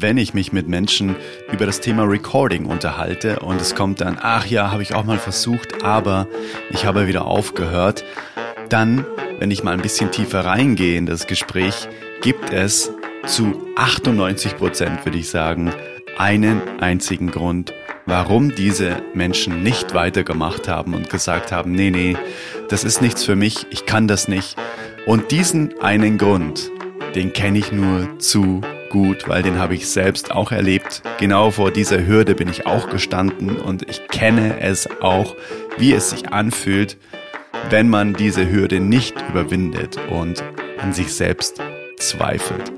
wenn ich mich mit Menschen über das Thema Recording unterhalte und es kommt dann, ach ja, habe ich auch mal versucht, aber ich habe wieder aufgehört, dann, wenn ich mal ein bisschen tiefer reingehe in das Gespräch, gibt es zu 98 Prozent, würde ich sagen, einen einzigen Grund, warum diese Menschen nicht weitergemacht haben und gesagt haben, nee, nee, das ist nichts für mich, ich kann das nicht. Und diesen einen Grund, den kenne ich nur zu gut, weil den habe ich selbst auch erlebt. Genau vor dieser Hürde bin ich auch gestanden und ich kenne es auch, wie es sich anfühlt, wenn man diese Hürde nicht überwindet und an sich selbst zweifelt.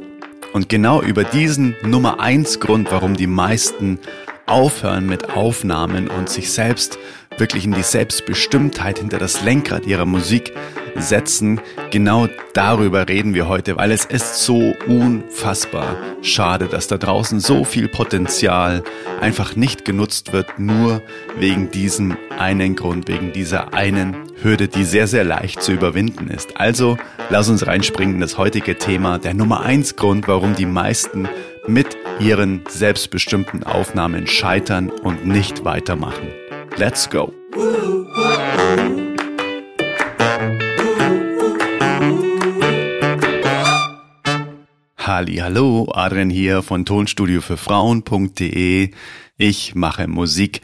Und genau über diesen Nummer eins Grund, warum die meisten aufhören mit Aufnahmen und sich selbst wirklich die Selbstbestimmtheit hinter das Lenkrad ihrer Musik setzen. Genau darüber reden wir heute, weil es ist so unfassbar schade, dass da draußen so viel Potenzial einfach nicht genutzt wird, nur wegen diesem einen Grund, wegen dieser einen Hürde, die sehr, sehr leicht zu überwinden ist. Also lass uns reinspringen in das heutige Thema, der Nummer eins Grund, warum die meisten mit ihren selbstbestimmten Aufnahmen scheitern und nicht weitermachen. Let's go! Halli, hallo, Adrian hier von Tonstudio für Frauen.de. Ich mache Musik.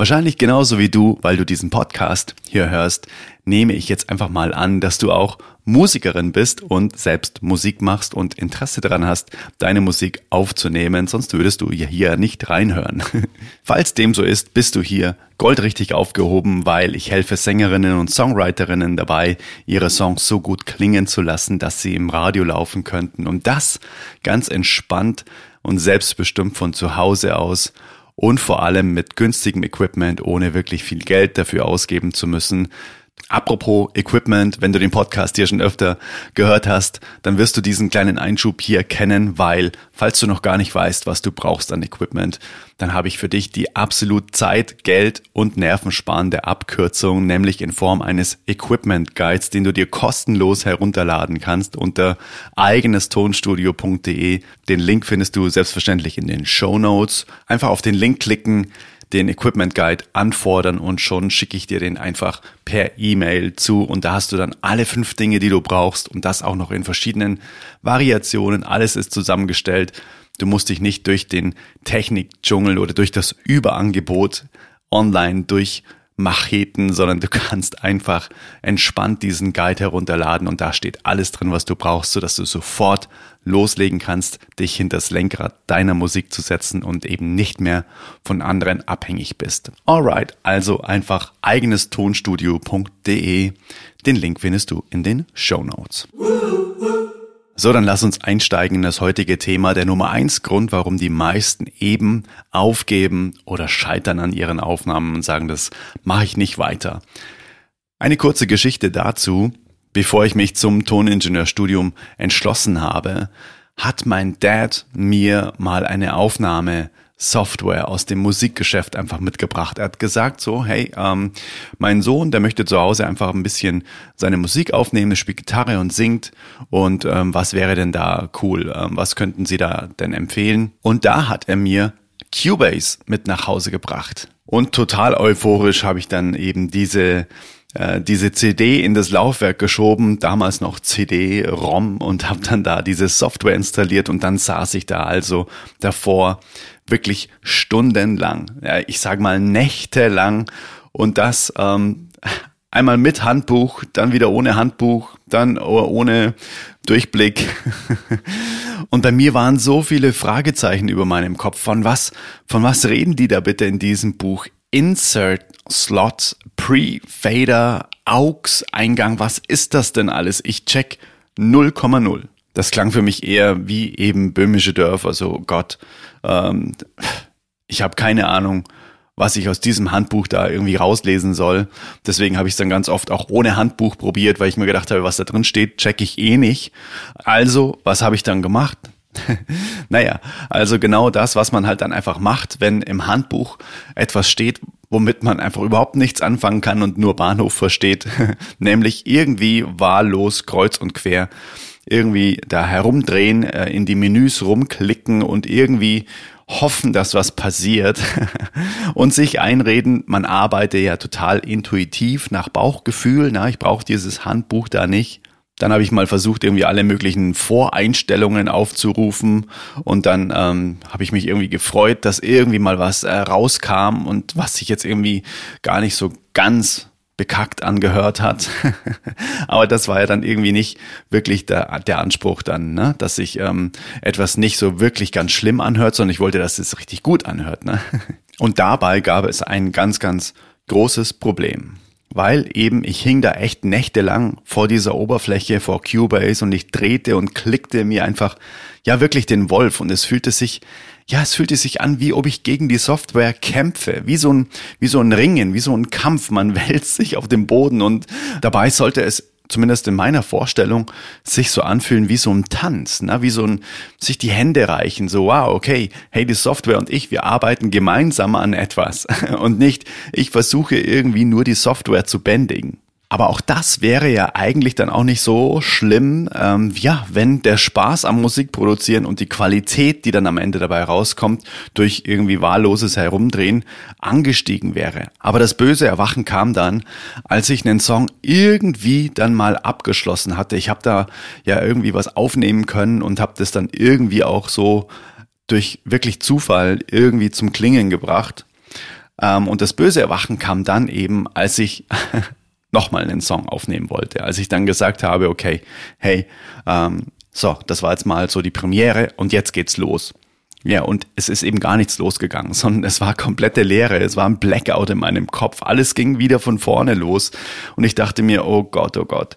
Wahrscheinlich genauso wie du, weil du diesen Podcast hier hörst, nehme ich jetzt einfach mal an, dass du auch Musikerin bist und selbst Musik machst und Interesse daran hast, deine Musik aufzunehmen, sonst würdest du ja hier nicht reinhören. Falls dem so ist, bist du hier goldrichtig aufgehoben, weil ich helfe Sängerinnen und Songwriterinnen dabei, ihre Songs so gut klingen zu lassen, dass sie im Radio laufen könnten. Und das ganz entspannt und selbstbestimmt von zu Hause aus und vor allem mit günstigem Equipment, ohne wirklich viel Geld dafür ausgeben zu müssen. Apropos Equipment, wenn du den Podcast hier schon öfter gehört hast, dann wirst du diesen kleinen Einschub hier kennen, weil falls du noch gar nicht weißt, was du brauchst an Equipment, dann habe ich für dich die absolut Zeit, Geld und nervensparende Abkürzung, nämlich in Form eines Equipment Guides, den du dir kostenlos herunterladen kannst unter eigenestonstudio.de. Den Link findest du selbstverständlich in den Show Notes. Einfach auf den Link klicken, den Equipment Guide anfordern und schon schicke ich dir den einfach per E-Mail zu und da hast du dann alle fünf Dinge, die du brauchst und das auch noch in verschiedenen Variationen. Alles ist zusammengestellt. Du musst dich nicht durch den Technikdschungel oder durch das Überangebot online durch Macheten, sondern du kannst einfach entspannt diesen Guide herunterladen und da steht alles drin, was du brauchst, sodass du sofort loslegen kannst, dich hinter das Lenkrad deiner Musik zu setzen und eben nicht mehr von anderen abhängig bist. Alright, also einfach eigenestonstudio.de. Den Link findest du in den Show Notes. So, dann lass uns einsteigen in das heutige Thema. Der Nummer eins Grund, warum die meisten eben aufgeben oder scheitern an ihren Aufnahmen und sagen, das mache ich nicht weiter. Eine kurze Geschichte dazu. Bevor ich mich zum Toningenieurstudium entschlossen habe, hat mein Dad mir mal eine Aufnahme Software aus dem Musikgeschäft einfach mitgebracht. Er hat gesagt so, hey, ähm, mein Sohn, der möchte zu Hause einfach ein bisschen seine Musik aufnehmen, spielt Gitarre und singt und ähm, was wäre denn da cool? Ähm, was könnten Sie da denn empfehlen? Und da hat er mir Cubase mit nach Hause gebracht. Und total euphorisch habe ich dann eben diese äh, diese CD in das Laufwerk geschoben, damals noch CD-ROM und habe dann da diese Software installiert und dann saß ich da also davor wirklich stundenlang, ja, ich sag mal nächtelang und das ähm, einmal mit Handbuch, dann wieder ohne Handbuch, dann ohne Durchblick. Und bei mir waren so viele Fragezeichen über meinem Kopf. Von was, von was reden die da bitte in diesem Buch? Insert Slot, Pre-Fader, AUX-Eingang, was ist das denn alles? Ich check 0,0. Das klang für mich eher wie eben böhmische Dörfer, so Gott, ähm, ich habe keine Ahnung, was ich aus diesem Handbuch da irgendwie rauslesen soll. Deswegen habe ich es dann ganz oft auch ohne Handbuch probiert, weil ich mir gedacht habe, was da drin steht, check ich eh nicht. Also, was habe ich dann gemacht? naja, also genau das, was man halt dann einfach macht, wenn im Handbuch etwas steht, womit man einfach überhaupt nichts anfangen kann und nur Bahnhof versteht, nämlich irgendwie wahllos kreuz und quer irgendwie da herumdrehen, äh, in die Menüs rumklicken und irgendwie hoffen, dass was passiert und sich einreden, man arbeite ja total intuitiv nach Bauchgefühl, na, ich brauche dieses Handbuch da nicht. Dann habe ich mal versucht, irgendwie alle möglichen Voreinstellungen aufzurufen und dann ähm, habe ich mich irgendwie gefreut, dass irgendwie mal was äh, rauskam und was sich jetzt irgendwie gar nicht so ganz bekackt angehört hat. Aber das war ja dann irgendwie nicht wirklich der, der Anspruch dann, ne? dass sich ähm, etwas nicht so wirklich ganz schlimm anhört, sondern ich wollte, dass es richtig gut anhört. Ne? Und dabei gab es ein ganz, ganz großes Problem weil eben ich hing da echt nächtelang vor dieser Oberfläche, vor Cubase und ich drehte und klickte mir einfach, ja wirklich den Wolf und es fühlte sich, ja, es fühlte sich an, wie ob ich gegen die Software kämpfe, wie so ein, wie so ein Ringen, wie so ein Kampf. Man wälzt sich auf dem Boden und dabei sollte es zumindest in meiner Vorstellung, sich so anfühlen wie so ein Tanz, ne? wie so ein, sich die Hände reichen, so, wow, okay, hey, die Software und ich, wir arbeiten gemeinsam an etwas und nicht, ich versuche irgendwie nur die Software zu bändigen. Aber auch das wäre ja eigentlich dann auch nicht so schlimm, ähm, ja, wenn der Spaß am Musikproduzieren und die Qualität, die dann am Ende dabei rauskommt, durch irgendwie wahlloses Herumdrehen angestiegen wäre. Aber das böse Erwachen kam dann, als ich einen Song irgendwie dann mal abgeschlossen hatte. Ich habe da ja irgendwie was aufnehmen können und habe das dann irgendwie auch so durch wirklich Zufall irgendwie zum Klingen gebracht. Ähm, und das böse Erwachen kam dann eben, als ich nochmal einen Song aufnehmen wollte. Als ich dann gesagt habe, okay, hey, ähm, so, das war jetzt mal so die Premiere und jetzt geht's los. Ja, und es ist eben gar nichts losgegangen, sondern es war komplette Leere, es war ein Blackout in meinem Kopf, alles ging wieder von vorne los. Und ich dachte mir, oh Gott, oh Gott,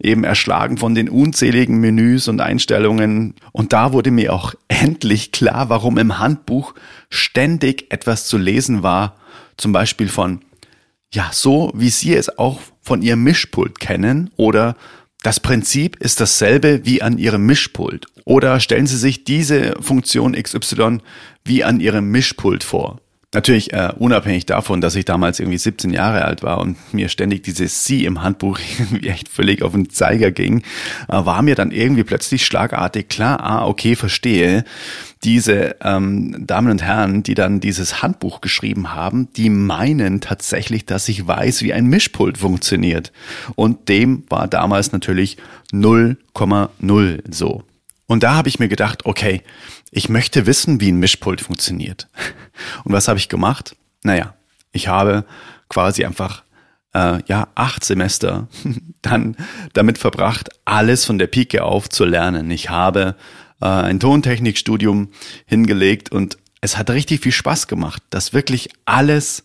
eben erschlagen von den unzähligen Menüs und Einstellungen. Und da wurde mir auch endlich klar, warum im Handbuch ständig etwas zu lesen war, zum Beispiel von ja, so wie Sie es auch von Ihrem Mischpult kennen oder das Prinzip ist dasselbe wie an Ihrem Mischpult. Oder stellen Sie sich diese Funktion XY wie an Ihrem Mischpult vor. Natürlich äh, unabhängig davon, dass ich damals irgendwie 17 Jahre alt war und mir ständig dieses Sie im Handbuch irgendwie echt völlig auf den Zeiger ging, äh, war mir dann irgendwie plötzlich schlagartig klar, ah, okay, verstehe. Diese ähm, Damen und Herren, die dann dieses Handbuch geschrieben haben, die meinen tatsächlich, dass ich weiß, wie ein Mischpult funktioniert. Und dem war damals natürlich 0,0 so. Und da habe ich mir gedacht, okay, ich möchte wissen, wie ein Mischpult funktioniert. Und was habe ich gemacht? Naja, ich habe quasi einfach äh, ja acht Semester dann damit verbracht, alles von der Pike auf zu lernen. Ich habe äh, ein Tontechnikstudium hingelegt und es hat richtig viel Spaß gemacht, das wirklich alles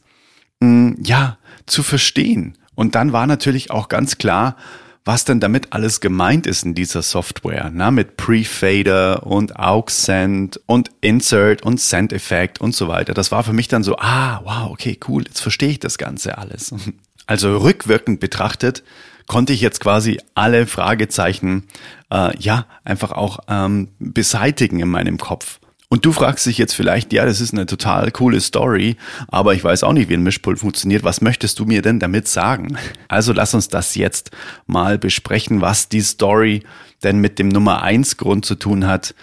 mh, ja zu verstehen. Und dann war natürlich auch ganz klar, was denn damit alles gemeint ist in dieser Software, na, mit Prefader und Aux-Send und Insert und Send-Effekt und so weiter. Das war für mich dann so, ah, wow, okay, cool, jetzt verstehe ich das Ganze alles. Also rückwirkend betrachtet konnte ich jetzt quasi alle Fragezeichen, äh, ja, einfach auch ähm, beseitigen in meinem Kopf. Und du fragst dich jetzt vielleicht, ja, das ist eine total coole Story, aber ich weiß auch nicht, wie ein Mischpult funktioniert. Was möchtest du mir denn damit sagen? Also lass uns das jetzt mal besprechen, was die Story denn mit dem Nummer eins Grund zu tun hat,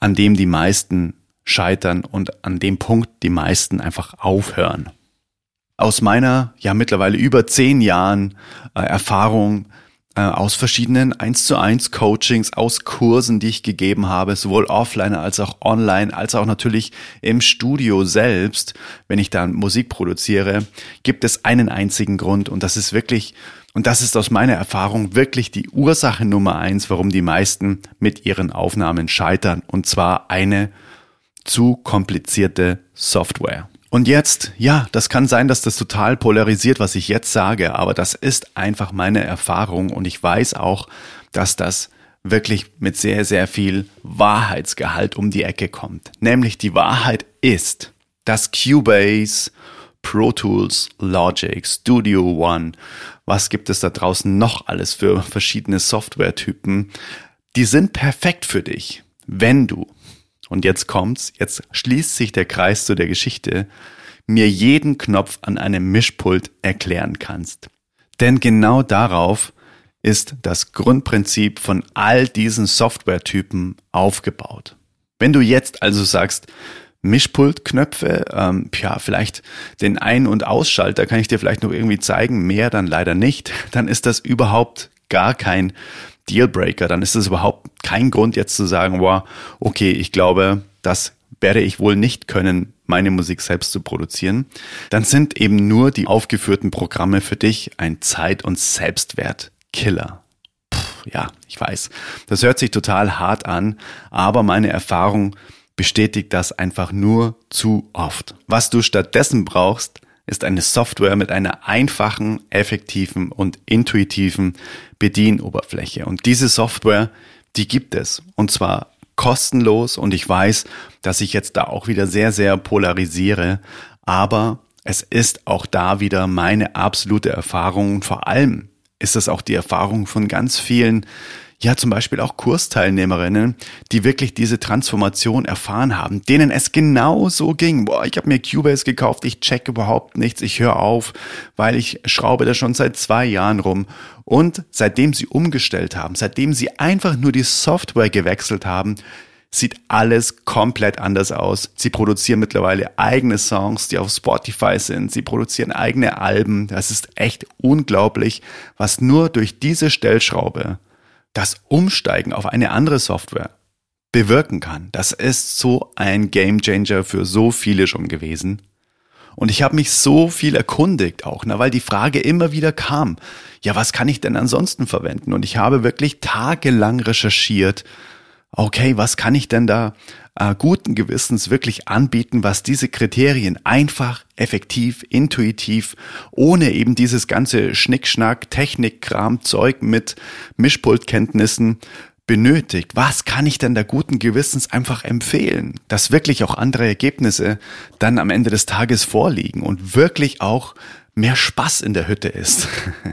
an dem die meisten scheitern und an dem Punkt die meisten einfach aufhören. Aus meiner ja mittlerweile über zehn Jahren äh, Erfahrung aus verschiedenen 1 zu 1 Coachings, aus Kursen, die ich gegeben habe, sowohl offline als auch online, als auch natürlich im Studio selbst, wenn ich da Musik produziere, gibt es einen einzigen Grund und das ist wirklich, und das ist aus meiner Erfahrung wirklich die Ursache Nummer eins, warum die meisten mit ihren Aufnahmen scheitern und zwar eine zu komplizierte Software. Und jetzt, ja, das kann sein, dass das total polarisiert, was ich jetzt sage, aber das ist einfach meine Erfahrung und ich weiß auch, dass das wirklich mit sehr, sehr viel Wahrheitsgehalt um die Ecke kommt. Nämlich die Wahrheit ist, dass Cubase, Pro Tools, Logic, Studio One, was gibt es da draußen noch alles für verschiedene Softwaretypen, die sind perfekt für dich, wenn du und jetzt kommt's, jetzt schließt sich der Kreis zu der Geschichte, mir jeden Knopf an einem Mischpult erklären kannst. Denn genau darauf ist das Grundprinzip von all diesen Softwaretypen aufgebaut. Wenn du jetzt also sagst, Mischpultknöpfe, ähm, ja, vielleicht den Ein- und Ausschalter kann ich dir vielleicht noch irgendwie zeigen, mehr dann leider nicht, dann ist das überhaupt gar kein Dealbreaker, dann ist es überhaupt kein Grund jetzt zu sagen, wow, okay, ich glaube, das werde ich wohl nicht können, meine Musik selbst zu produzieren, dann sind eben nur die aufgeführten Programme für dich ein Zeit- und Selbstwert-Killer. Ja, ich weiß, das hört sich total hart an, aber meine Erfahrung bestätigt das einfach nur zu oft. Was du stattdessen brauchst, ist eine Software mit einer einfachen, effektiven und intuitiven Bedienoberfläche. Und diese Software, die gibt es. Und zwar kostenlos. Und ich weiß, dass ich jetzt da auch wieder sehr, sehr polarisiere. Aber es ist auch da wieder meine absolute Erfahrung. Und vor allem ist es auch die Erfahrung von ganz vielen ja zum Beispiel auch Kursteilnehmerinnen, die wirklich diese Transformation erfahren haben, denen es genau so ging. Boah, ich habe mir Cubase gekauft, ich check überhaupt nichts, ich höre auf, weil ich schraube da schon seit zwei Jahren rum. Und seitdem sie umgestellt haben, seitdem sie einfach nur die Software gewechselt haben, sieht alles komplett anders aus. Sie produzieren mittlerweile eigene Songs, die auf Spotify sind. Sie produzieren eigene Alben. Das ist echt unglaublich, was nur durch diese Stellschraube das Umsteigen auf eine andere Software bewirken kann. Das ist so ein Gamechanger für so viele schon gewesen. Und ich habe mich so viel erkundigt auch, na, weil die Frage immer wieder kam, ja, was kann ich denn ansonsten verwenden? Und ich habe wirklich tagelang recherchiert, okay, was kann ich denn da äh, guten Gewissens wirklich anbieten, was diese Kriterien einfach, effektiv, intuitiv, ohne eben dieses ganze Schnickschnack, Technikkram, Zeug mit Mischpultkenntnissen benötigt. Was kann ich denn da guten Gewissens einfach empfehlen, dass wirklich auch andere Ergebnisse dann am Ende des Tages vorliegen und wirklich auch mehr Spaß in der Hütte ist.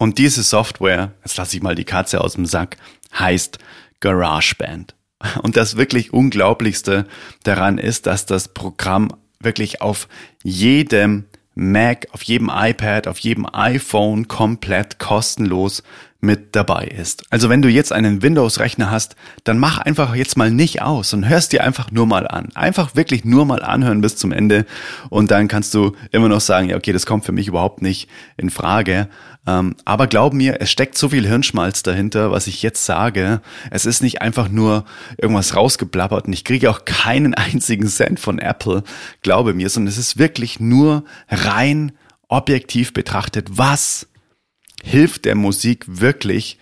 Und diese Software, jetzt lasse ich mal die Katze aus dem Sack, heißt GarageBand. Und das wirklich Unglaublichste daran ist, dass das Programm wirklich auf jedem Mac, auf jedem iPad, auf jedem iPhone komplett kostenlos mit dabei ist. Also wenn du jetzt einen Windows-Rechner hast, dann mach einfach jetzt mal nicht aus und hörst dir einfach nur mal an. Einfach wirklich nur mal anhören bis zum Ende und dann kannst du immer noch sagen, ja okay, das kommt für mich überhaupt nicht in Frage. Ähm, aber glaub mir, es steckt so viel Hirnschmalz dahinter, was ich jetzt sage. Es ist nicht einfach nur irgendwas rausgeblabbert und ich kriege auch keinen einzigen Cent von Apple, glaube mir, sondern es ist wirklich nur rein objektiv betrachtet, was hilft der Musik wirklich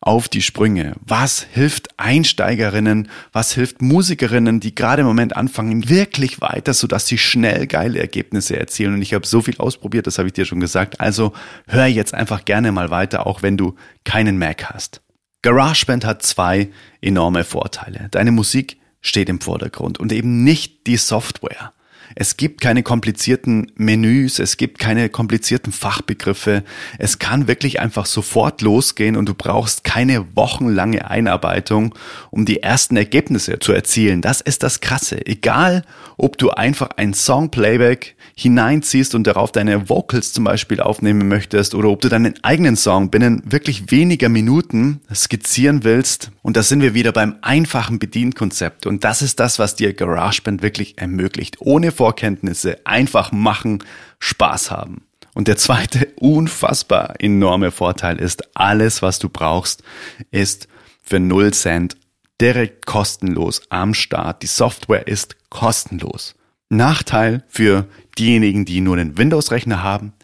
auf die Sprünge? Was hilft Einsteigerinnen? Was hilft Musikerinnen, die gerade im Moment anfangen, wirklich weiter, sodass sie schnell geile Ergebnisse erzielen? Und ich habe so viel ausprobiert, das habe ich dir schon gesagt. Also hör jetzt einfach gerne mal weiter, auch wenn du keinen Mac hast. GarageBand hat zwei enorme Vorteile. Deine Musik steht im Vordergrund und eben nicht die Software. Es gibt keine komplizierten Menüs, es gibt keine komplizierten Fachbegriffe. Es kann wirklich einfach sofort losgehen und du brauchst keine wochenlange Einarbeitung, um die ersten Ergebnisse zu erzielen. Das ist das Krasse. Egal, ob du einfach ein Song-Playback hineinziehst und darauf deine Vocals zum Beispiel aufnehmen möchtest oder ob du deinen eigenen Song binnen wirklich weniger Minuten skizzieren willst. Und da sind wir wieder beim einfachen Bedienkonzept. Und das ist das, was dir GarageBand wirklich ermöglicht. Ohne Vorkenntnisse einfach machen, Spaß haben. Und der zweite unfassbar enorme Vorteil ist, alles, was du brauchst, ist für 0 Cent direkt kostenlos am Start. Die Software ist kostenlos. Nachteil für diejenigen, die nur einen Windows-Rechner haben,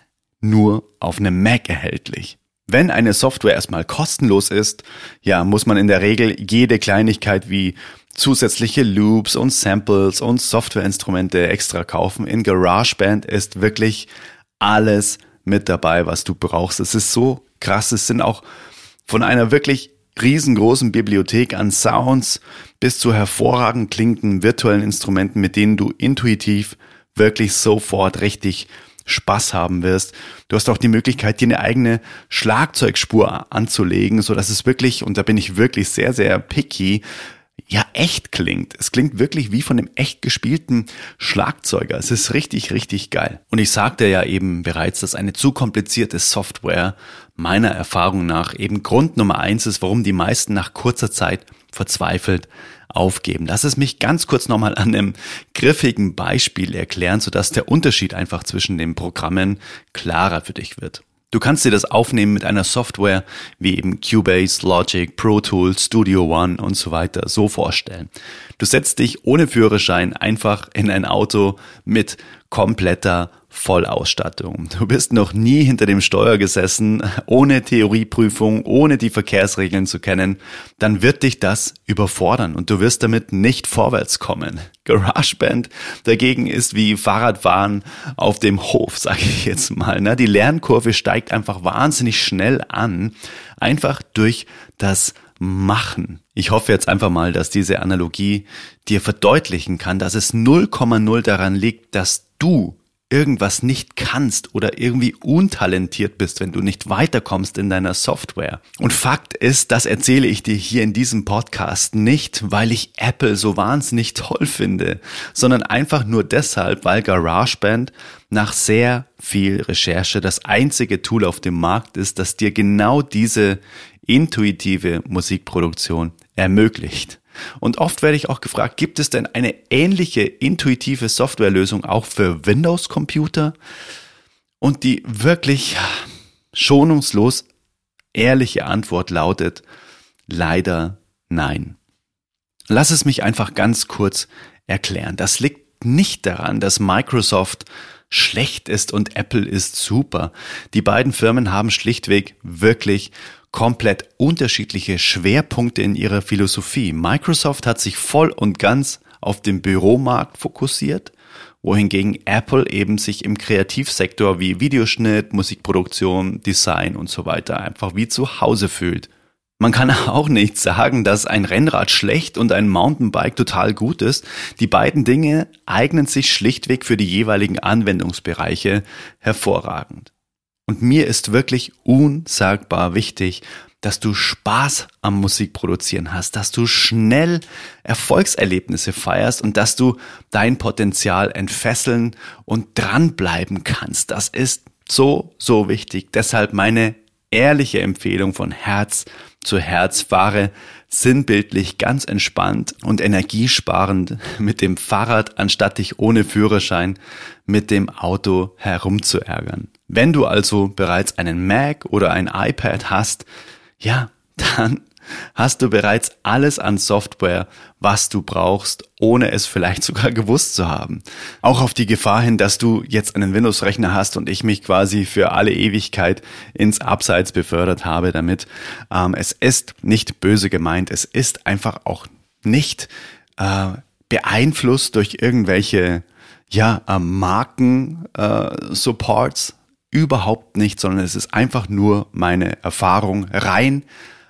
nur auf einem Mac erhältlich. Wenn eine Software erstmal kostenlos ist, ja, muss man in der Regel jede Kleinigkeit wie zusätzliche Loops und Samples und Softwareinstrumente extra kaufen. In GarageBand ist wirklich alles mit dabei, was du brauchst. Es ist so krass. Es sind auch von einer wirklich riesengroßen Bibliothek an Sounds bis zu hervorragend klingenden virtuellen Instrumenten, mit denen du intuitiv wirklich sofort richtig Spaß haben wirst. Du hast auch die Möglichkeit, dir eine eigene Schlagzeugspur anzulegen, so dass es wirklich, und da bin ich wirklich sehr, sehr picky, ja echt klingt. Es klingt wirklich wie von dem echt gespielten Schlagzeuger. Es ist richtig, richtig geil. Und ich sagte ja eben bereits, dass eine zu komplizierte Software meiner Erfahrung nach eben Grund Nummer eins ist, warum die meisten nach kurzer Zeit verzweifelt aufgeben. Lass es mich ganz kurz nochmal an einem griffigen Beispiel erklären, sodass der Unterschied einfach zwischen den Programmen klarer für dich wird. Du kannst dir das aufnehmen mit einer Software wie eben Cubase, Logic, Pro Tools, Studio One und so weiter so vorstellen. Du setzt dich ohne Führerschein einfach in ein Auto mit kompletter Vollausstattung. Du bist noch nie hinter dem Steuer gesessen, ohne Theorieprüfung, ohne die Verkehrsregeln zu kennen, dann wird dich das überfordern und du wirst damit nicht vorwärts kommen. GarageBand dagegen ist wie Fahrradfahren auf dem Hof, sage ich jetzt mal. Ne? Die Lernkurve steigt einfach wahnsinnig schnell an, einfach durch das Machen. Ich hoffe jetzt einfach mal, dass diese Analogie dir verdeutlichen kann, dass es 0,0 daran liegt, dass du irgendwas nicht kannst oder irgendwie untalentiert bist, wenn du nicht weiterkommst in deiner Software. Und Fakt ist, das erzähle ich dir hier in diesem Podcast nicht, weil ich Apple so wahnsinnig toll finde, sondern einfach nur deshalb, weil GarageBand nach sehr viel Recherche das einzige Tool auf dem Markt ist, das dir genau diese intuitive Musikproduktion ermöglicht. Und oft werde ich auch gefragt, gibt es denn eine ähnliche intuitive Softwarelösung auch für Windows-Computer? Und die wirklich schonungslos ehrliche Antwort lautet, leider nein. Lass es mich einfach ganz kurz erklären. Das liegt nicht daran, dass Microsoft schlecht ist und Apple ist super. Die beiden Firmen haben schlichtweg wirklich komplett unterschiedliche Schwerpunkte in ihrer Philosophie. Microsoft hat sich voll und ganz auf den Büromarkt fokussiert, wohingegen Apple eben sich im Kreativsektor wie Videoschnitt, Musikproduktion, Design und so weiter einfach wie zu Hause fühlt. Man kann auch nicht sagen, dass ein Rennrad schlecht und ein Mountainbike total gut ist. Die beiden Dinge eignen sich schlichtweg für die jeweiligen Anwendungsbereiche hervorragend. Und mir ist wirklich unsagbar wichtig, dass du Spaß am Musikproduzieren hast, dass du schnell Erfolgserlebnisse feierst und dass du dein Potenzial entfesseln und dranbleiben kannst. Das ist so, so wichtig. Deshalb meine ehrliche Empfehlung von Herz zu Herz. Fahre sinnbildlich ganz entspannt und energiesparend mit dem Fahrrad, anstatt dich ohne Führerschein mit dem Auto herumzuärgern. Wenn du also bereits einen Mac oder ein iPad hast, ja, dann hast du bereits alles an Software, was du brauchst, ohne es vielleicht sogar gewusst zu haben. Auch auf die Gefahr hin, dass du jetzt einen Windows-Rechner hast und ich mich quasi für alle Ewigkeit ins Abseits befördert habe damit. Ähm, es ist nicht böse gemeint, es ist einfach auch nicht äh, beeinflusst durch irgendwelche ja, äh, Marken-Supports. Überhaupt nicht, sondern es ist einfach nur meine Erfahrung rein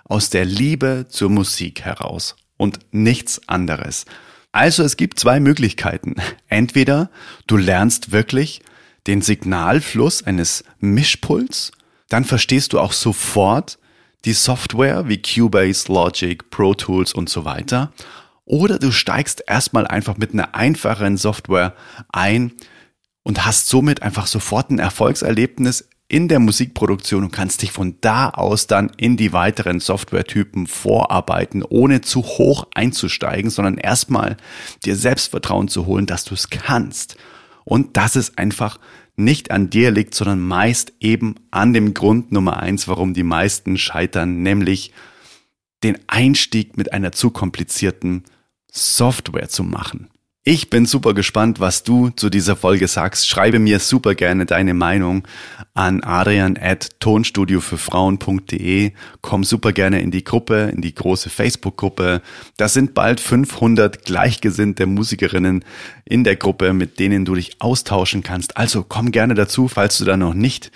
aus der Liebe zur Musik heraus und nichts anderes. Also es gibt zwei Möglichkeiten. Entweder du lernst wirklich den Signalfluss eines Mischpuls, dann verstehst du auch sofort die Software wie Cubase, Logic, Pro Tools und so weiter. Oder du steigst erstmal einfach mit einer einfachen Software ein und hast somit einfach sofort ein Erfolgserlebnis in der Musikproduktion und kannst dich von da aus dann in die weiteren Softwaretypen vorarbeiten, ohne zu hoch einzusteigen, sondern erstmal dir Selbstvertrauen zu holen, dass du es kannst. Und dass es einfach nicht an dir liegt, sondern meist eben an dem Grund Nummer eins, warum die meisten scheitern, nämlich den Einstieg mit einer zu komplizierten Software zu machen. Ich bin super gespannt, was du zu dieser Folge sagst. Schreibe mir super gerne deine Meinung an adrian at tonstudiofürfrauen.de. Komm super gerne in die Gruppe, in die große Facebook-Gruppe. Da sind bald 500 gleichgesinnte Musikerinnen in der Gruppe, mit denen du dich austauschen kannst. Also komm gerne dazu, falls du da noch nicht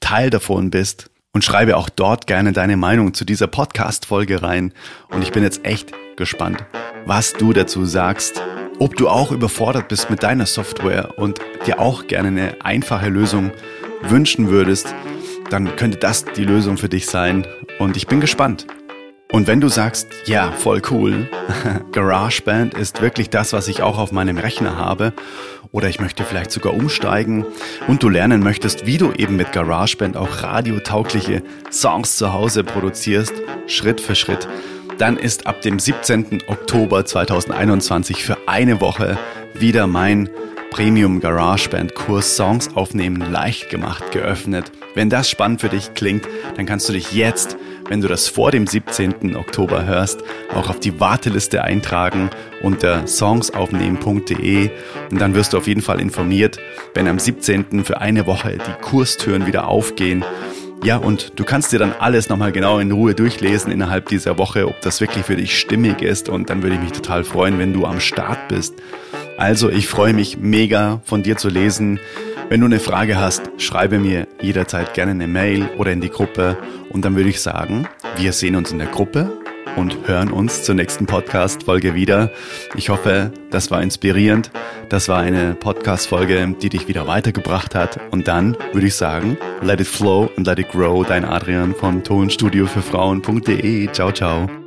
Teil davon bist. Und schreibe auch dort gerne deine Meinung zu dieser Podcast-Folge rein. Und ich bin jetzt echt gespannt, was du dazu sagst ob du auch überfordert bist mit deiner Software und dir auch gerne eine einfache Lösung wünschen würdest, dann könnte das die Lösung für dich sein. Und ich bin gespannt. Und wenn du sagst, ja, voll cool, GarageBand ist wirklich das, was ich auch auf meinem Rechner habe, oder ich möchte vielleicht sogar umsteigen und du lernen möchtest, wie du eben mit GarageBand auch radiotaugliche Songs zu Hause produzierst, Schritt für Schritt, dann ist ab dem 17. Oktober 2021 für eine Woche wieder mein Premium GarageBand Kurs Songs aufnehmen leicht gemacht geöffnet. Wenn das spannend für dich klingt, dann kannst du dich jetzt, wenn du das vor dem 17. Oktober hörst, auch auf die Warteliste eintragen unter songsaufnehmen.de und dann wirst du auf jeden Fall informiert, wenn am 17. für eine Woche die Kurstüren wieder aufgehen ja, und du kannst dir dann alles nochmal genau in Ruhe durchlesen innerhalb dieser Woche, ob das wirklich für dich stimmig ist. Und dann würde ich mich total freuen, wenn du am Start bist. Also, ich freue mich mega von dir zu lesen. Wenn du eine Frage hast, schreibe mir jederzeit gerne eine Mail oder in die Gruppe. Und dann würde ich sagen, wir sehen uns in der Gruppe und hören uns zur nächsten Podcast-Folge wieder. Ich hoffe, das war inspirierend. Das war eine Podcast-Folge, die dich wieder weitergebracht hat. Und dann würde ich sagen, let it flow and let it grow. Dein Adrian von Tonstudio für Frauen.de. Ciao, ciao.